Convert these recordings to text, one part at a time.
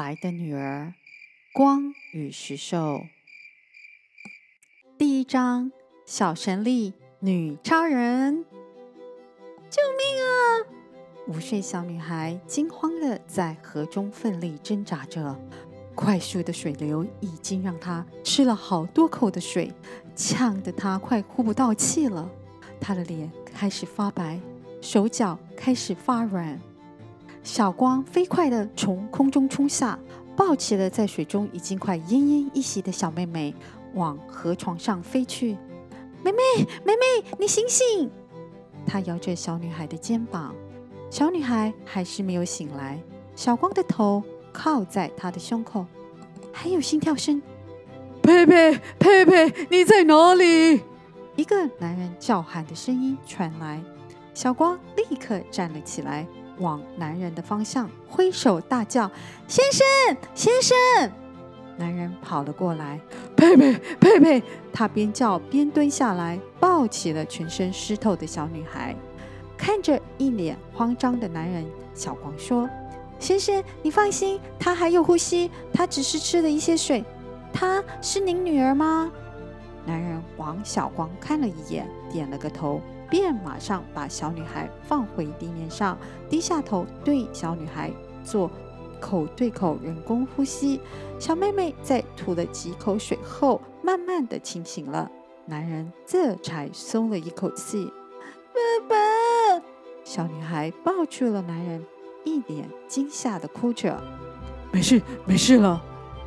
来的女儿，光与石兽。第一章：小神力女超人，救命啊！五岁小女孩惊慌地在河中奋力挣扎着，快速的水流已经让她吃了好多口的水，呛得她快呼不到气了。她的脸开始发白，手脚开始发软。小光飞快地从空中冲下，抱起了在水中已经快奄奄一息的小妹妹，往河床上飞去。妹妹，妹妹，你醒醒！他摇着小女孩的肩膀，小女孩还是没有醒来。小光的头靠在她的胸口，还有心跳声。佩佩，佩佩，你在哪里？一个男人叫喊的声音传来，小光立刻站了起来。往男人的方向挥手大叫：“先生，先生！”男人跑了过来，佩佩，佩佩！他边叫边蹲下来，抱起了全身湿透的小女孩。看着一脸慌张的男人，小光说：“先生，你放心，她还有呼吸，她只是吃了一些水。她是您女儿吗？”男人往小光看了一眼，点了个头。便马上把小女孩放回地面上，低下头对小女孩做口对口人工呼吸。小妹妹在吐了几口水后，慢慢的清醒了。男人这才松了一口气。爸爸，小女孩抱住了男人，一脸惊吓的哭着。没事，没事了。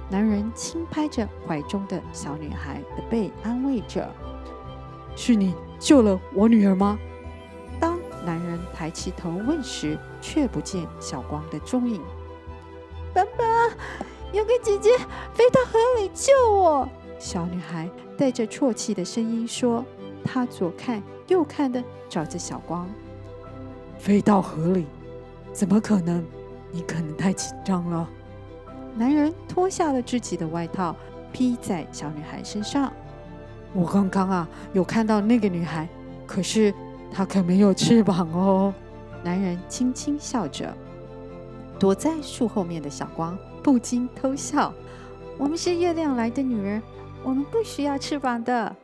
男人轻拍着怀中的小女孩的背，安慰着。是你救了我女儿吗？当男人抬起头问时，却不见小光的踪影。爸爸，有个姐姐飞到河里救我。小女孩带着啜泣的声音说：“她左看右看的找着小光。飞到河里？怎么可能？你可能太紧张了。”男人脱下了自己的外套，披在小女孩身上。我刚刚啊，有看到那个女孩，可是她可没有翅膀哦。男人轻轻笑着，躲在树后面的小光不禁偷笑。我们是月亮来的女儿，我们不需要翅膀的。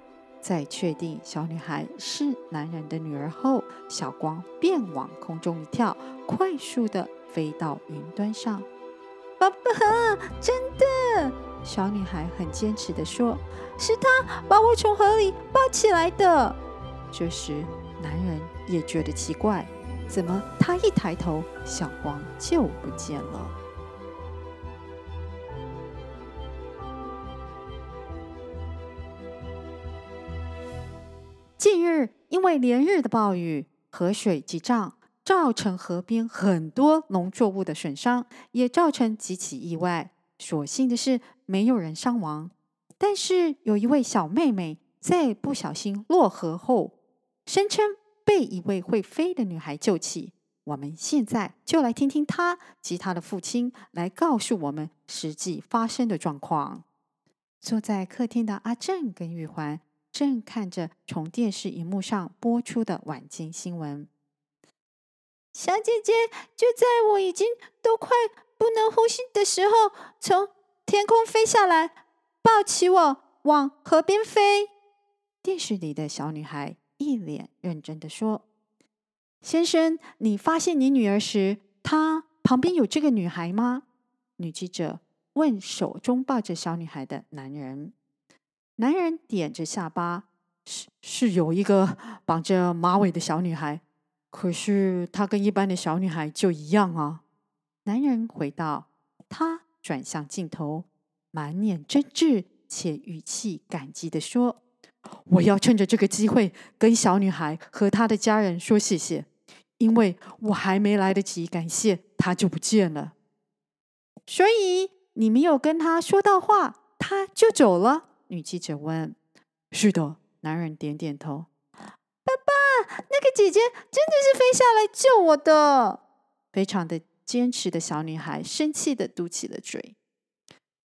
在确定小女孩是男人的女儿后，小光便往空中一跳，快速地飞到云端上。爸爸，真的。小女孩很坚持的说：“是他把我从河里抱起来的。”这时，男人也觉得奇怪，怎么他一抬头，小光就不见了？近日，因为连日的暴雨，河水急涨，造成河边很多农作物的损伤，也造成几起意外。所幸的是，没有人伤亡。但是有一位小妹妹在不小心落河后，声称被一位会飞的女孩救起。我们现在就来听听她及她的父亲来告诉我们实际发生的状况。坐在客厅的阿正跟玉环正看着从电视荧幕上播出的晚间新闻。小姐姐，就在我已经都快。不能呼吸的时候，从天空飞下来，抱起我往河边飞。电视里的小女孩一脸认真的说：“先生，你发现你女儿时，她旁边有这个女孩吗？”女记者问手中抱着小女孩的男人。男人点着下巴：“是是有一个绑着马尾的小女孩，可是她跟一般的小女孩就一样啊。”男人回道：“她转向镜头，满脸真挚且语气感激地说：‘我要趁着这个机会跟小女孩和她的家人说谢谢，因为我还没来得及感谢，她就不见了。’所以你没有跟她说到话，她就走了？”女记者问。“是的。”男人点点头。“爸爸，那个姐姐真的是飞下来救我的，非常的。”坚持的小女孩生气地嘟起了嘴。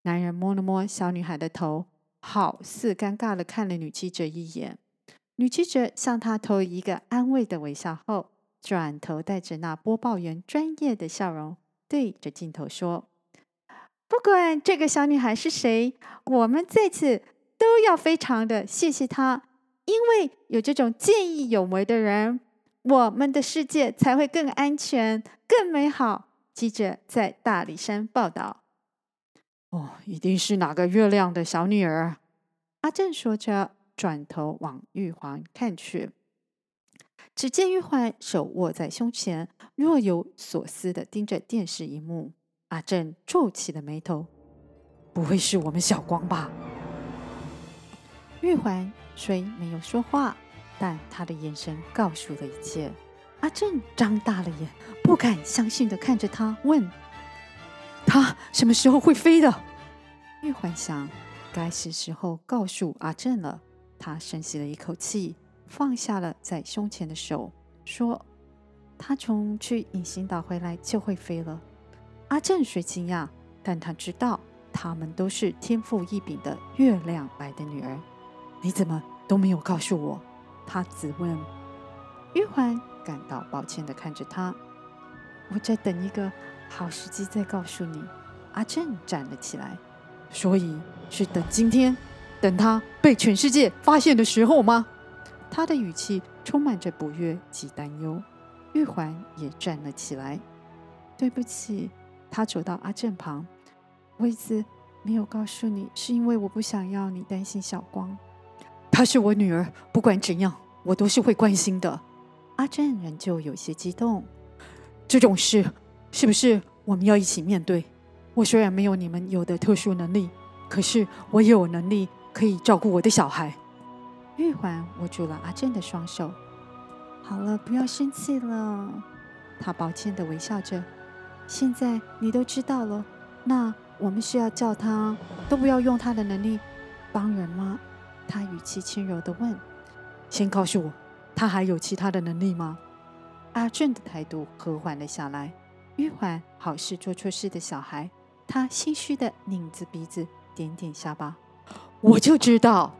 男人摸了摸小女孩的头，好似尴尬地看了女记者一眼。女记者向他投一个安慰的微笑后，转头带着那播报员专业的笑容，对着镜头说：“不管这个小女孩是谁，我们在此都要非常的谢谢她，因为有这种见义勇为的人，我们的世界才会更安全、更美好。记者在大里山报道。哦，一定是哪个月亮的小女儿。阿正说着，转头往玉环看去。只见玉环手握在胸前，若有所思的盯着电视荧幕。阿正皱起了眉头：“不会是我们小光吧？”玉环虽没有说话，但她的眼神告诉了一切。阿正张大了眼，不敢相信的看着他，问：“他什么时候会飞的？”玉环想，该是时候告诉阿正了。他深吸了一口气，放下了在胸前的手，说：“他从去隐形岛回来就会飞了。”阿正虽惊讶，但他知道他们都是天赋异禀的月亮来的女儿。你怎么都没有告诉我？他自问。玉环感到抱歉地看着他，我在等一个好时机再告诉你。阿正站了起来，所以是等今天，等他被全世界发现的时候吗？他的语气充满着不悦及担忧。玉环也站了起来，对不起。他走到阿正旁，我一直没有告诉你，是因为我不想要你担心小光。她是我女儿，不管怎样，我都是会关心的。阿正仍旧有些激动。这种事是不是我们要一起面对？我虽然没有你们有的特殊能力，可是我也有能力可以照顾我的小孩。玉环握住了阿正的双手。好了，不要生气了。他抱歉的微笑着。现在你都知道了，那我们是要叫他都不要用他的能力帮人吗？他语气轻柔的问。先告诉我。他还有其他的能力吗？阿正的态度和缓了下来。玉环好似做错事的小孩，他心虚的拧着鼻子，点点下巴。我就知道。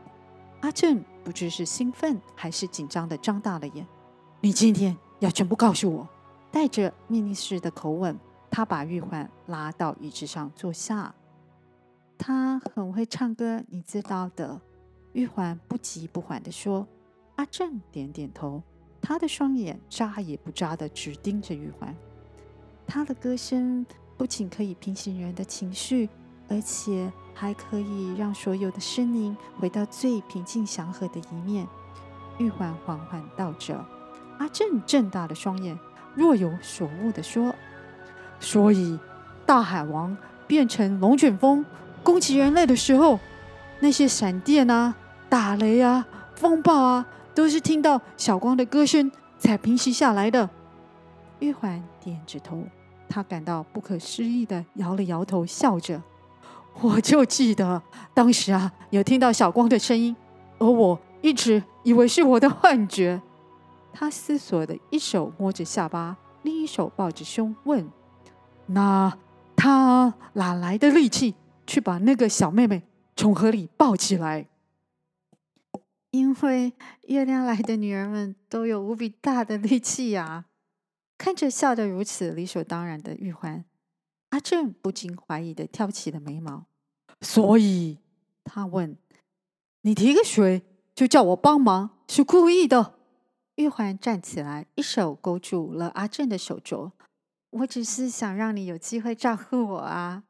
阿正不知是兴奋还是紧张的张大了眼。你今天要全部告诉我。带着命令式的口吻，他把玉环拉到椅子上坐下。他很会唱歌，你知道的。玉环不急不缓地说。阿正点点头，他的双眼眨也不眨的直盯着玉环。他的歌声不仅可以平息人的情绪，而且还可以让所有的生灵回到最平静祥和的一面。玉环缓缓道着，阿正睁大了双眼，若有所悟的说：“所以，大海王变成龙卷风攻击人类的时候，那些闪电啊、打雷啊、风暴啊。”都是听到小光的歌声才平息下来的。玉环点着头，她感到不可思议的摇了摇头，笑着：“我就记得当时啊，有听到小光的声音，而我一直以为是我的幻觉。”他思索的一手摸着下巴，另一手抱着胸，问：“那他哪来的力气去把那个小妹妹从河里抱起来？”因为月亮来的女儿们都有无比大的力气呀！看着笑得如此理所当然的玉环，阿正不禁怀疑的挑起了眉毛。所以他问：“你提个水就叫我帮忙，是故意的？”玉环站起来，一手勾住了阿正的手镯。“我只是想让你有机会照顾我啊！”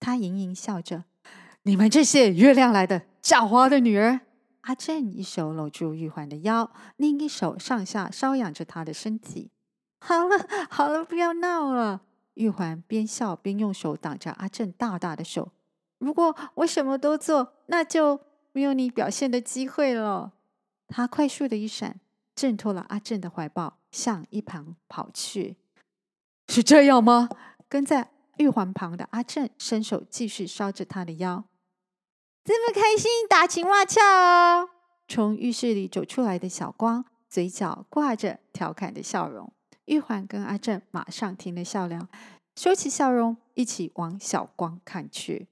他盈盈笑着。“你们这些月亮来的狡猾的女儿！”阿正一手搂住玉环的腰，另一手上下搔痒着她的身体。好了，好了，不要闹了。玉环边笑边用手挡着阿正大大的手。如果我什么都做，那就没有你表现的机会了。他快速的一闪，挣脱了阿正的怀抱，向一旁跑去。是这样吗？跟在玉环旁的阿正伸手继续搔着她的腰。这么开心打情骂俏哦！从浴室里走出来的小光，嘴角挂着调侃的笑容。玉环跟阿正马上停了笑脸，收起笑容，一起往小光看去。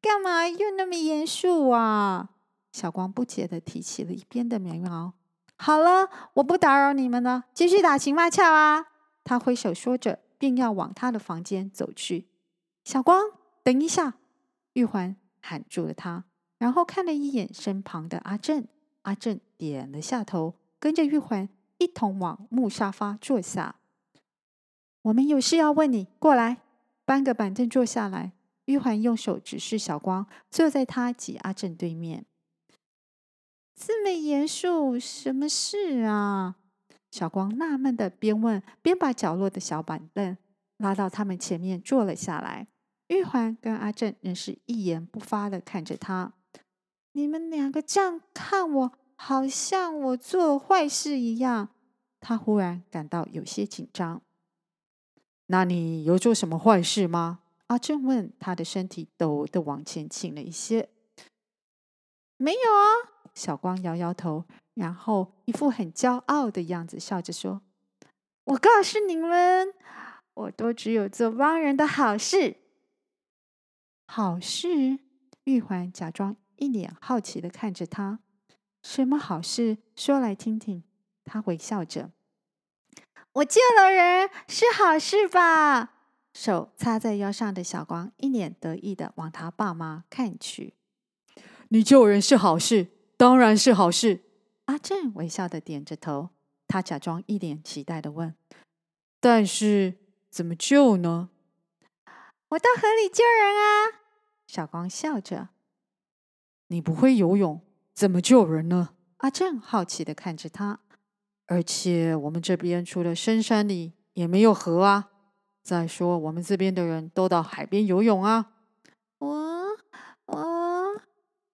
干嘛又那么严肃啊？小光不解地提起了一边的棉毛。好了，我不打扰你们了，继续打情骂俏啊！他挥手说着，便要往他的房间走去。小光，等一下！”玉环喊住了他，然后看了一眼身旁的阿正。阿正点了下头，跟着玉环一同往木沙发坐下。我们有事要问你，过来，搬个板凳坐下来。玉环用手指示小光坐在他及阿正对面。这么严肃，什么事啊？小光纳闷的边问边把角落的小板凳拉到他们前面坐了下来。玉环跟阿正仍是一言不发的看着他。你们两个这样看我，好像我做坏事一样。他忽然感到有些紧张。那你有做什么坏事吗？阿正问，他的身体抖的往前倾了一些。没有啊。小光摇摇头，然后一副很骄傲的样子，笑着说：“我告诉你们，我都只有做帮人的好事。”好事？玉环假装一脸好奇的看着他。什么好事？说来听听。他微笑着：“我救了人，是好事吧？”手插在腰上的小光一脸得意的往他爸妈看去：“你救人是好事。”当然是好事。阿正微笑的点着头，他假装一脸期待的问：“但是怎么救呢？”“我到河里救人啊！”小光笑着。“你不会游泳，怎么救人呢？”阿正好奇的看着他。“而且我们这边除了深山里，也没有河啊。再说我们这边的人都到海边游泳啊。”“我……我……”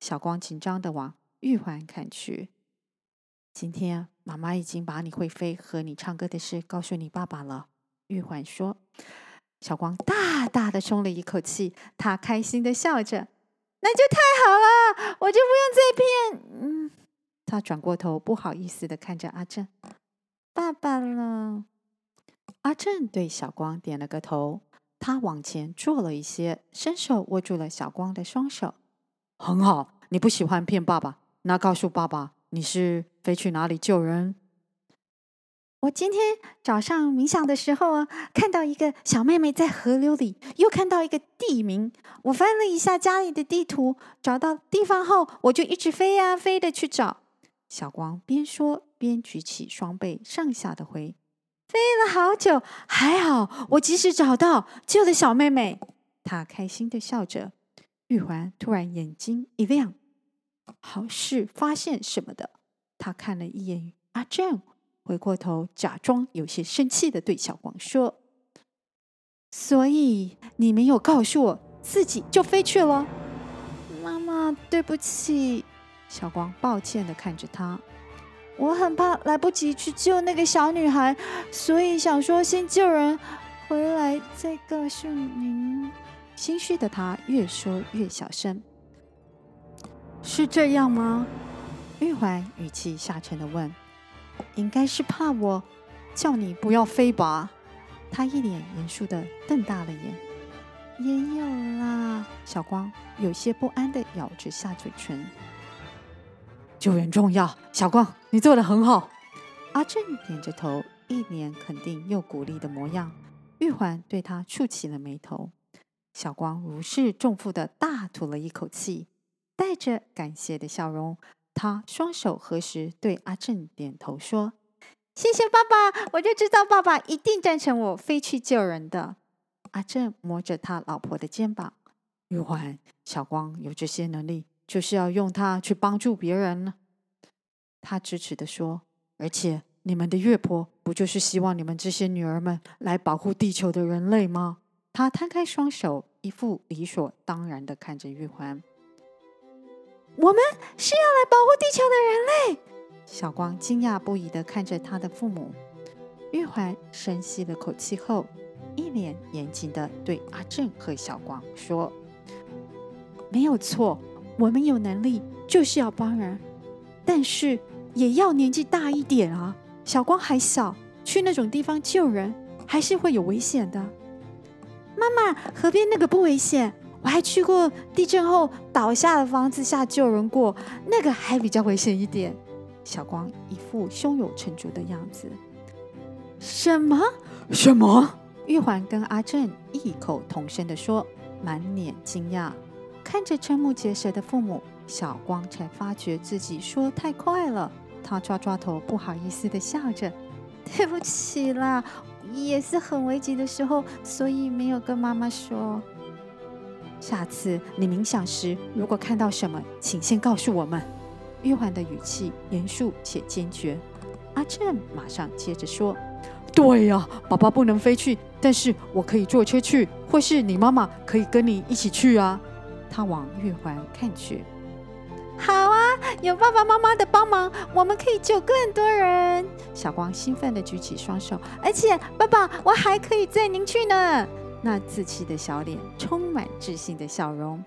小光紧张的往。玉环看去，今天妈妈已经把你会飞和你唱歌的事告诉你爸爸了。玉环说。小光大大的松了一口气，他开心的笑着：“那就太好了，我就不用再骗……嗯。”他转过头，不好意思的看着阿正：“爸爸了。”阿正对小光点了个头，他往前坐了一些，伸手握住了小光的双手：“很好，你不喜欢骗爸爸。”那告诉爸爸，你是飞去哪里救人？我今天早上冥想的时候啊，看到一个小妹妹在河流里，又看到一个地名。我翻了一下家里的地图，找到地方后，我就一直飞呀飞的去找。小光边说边举起双臂，上下的挥，飞了好久，还好我及时找到，救了小妹妹。她开心的笑着。玉环突然眼睛一亮。好事发现什么的？他看了一眼阿正，回过头，假装有些生气的对小光说：“所以你没有告诉我，自己就飞去了？”妈妈，对不起。小光抱歉的看着他，我很怕来不及去救那个小女孩，所以想说先救人，回来再告诉您。心虚的他越说越小声。是这样吗？玉环语气下沉的问：“应该是怕我叫你不要飞吧？”他一脸严肃的瞪大了眼。也有啦，小光有些不安的咬着下嘴唇。救人重要，小光，你做得很好。阿正点着头，一脸肯定又鼓励的模样。玉环对他蹙起了眉头。小光如释重负的大吐了一口气。带着感谢的笑容，他双手合十，对阿正点头说：“谢谢爸爸，我就知道爸爸一定赞成我飞去救人的。”阿正摸着他老婆的肩膀：“玉环，小光有这些能力，就是要用它去帮助别人呢。”他支持的说：“而且你们的月婆不就是希望你们这些女儿们来保护地球的人类吗？”他摊开双手，一副理所当然的看着玉环。我们是要来保护地球的人类。小光惊讶不已的看着他的父母。玉环深吸了口气后，一脸严谨的对阿正和小光说：“没有错，我们有能力就是要帮人，但是也要年纪大一点啊。小光还小，去那种地方救人还是会有危险的。妈妈，河边那个不危险。”我还去过地震后倒下的房子下救人过，那个还比较危险一点。小光一副胸有成竹的样子。什么？什么？玉环跟阿正异口同声的说：“满脸惊讶，看着瞠目结舌的父母，小光才发觉自己说太快了。他抓抓头，不好意思的笑着：“对不起啦，也是很危急的时候，所以没有跟妈妈说。下次你冥想时，如果看到什么，请先告诉我们。”玉环的语气严肃且坚决。阿正马上接着说：“对呀，爸爸不能飞去，但是我可以坐车去，或是你妈妈可以跟你一起去啊。”他往玉环看去。好啊，有爸爸妈妈的帮忙，我们可以救更多人。小光兴奋地举起双手，而且爸爸，我还可以载您去呢。那稚气的小脸充满自信的笑容。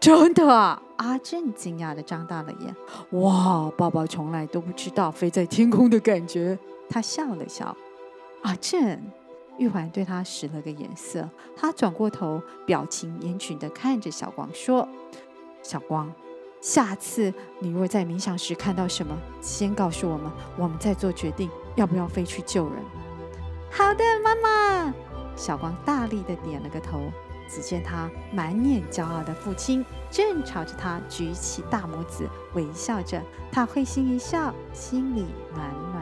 真的！阿正惊讶地张大了眼。哇，爸爸从来都不知道飞在天空的感觉。他笑了笑。阿正，玉环对他使了个眼色。他转过头，表情严峻地看着小光说：“小光。”下次你若在冥想时看到什么，先告诉我们，我们再做决定要不要飞去救人。好的，妈妈。小光大力的点了个头。只见他满脸骄傲的父亲正朝着他举起大拇指，微笑着。他会心一笑，心里暖暖。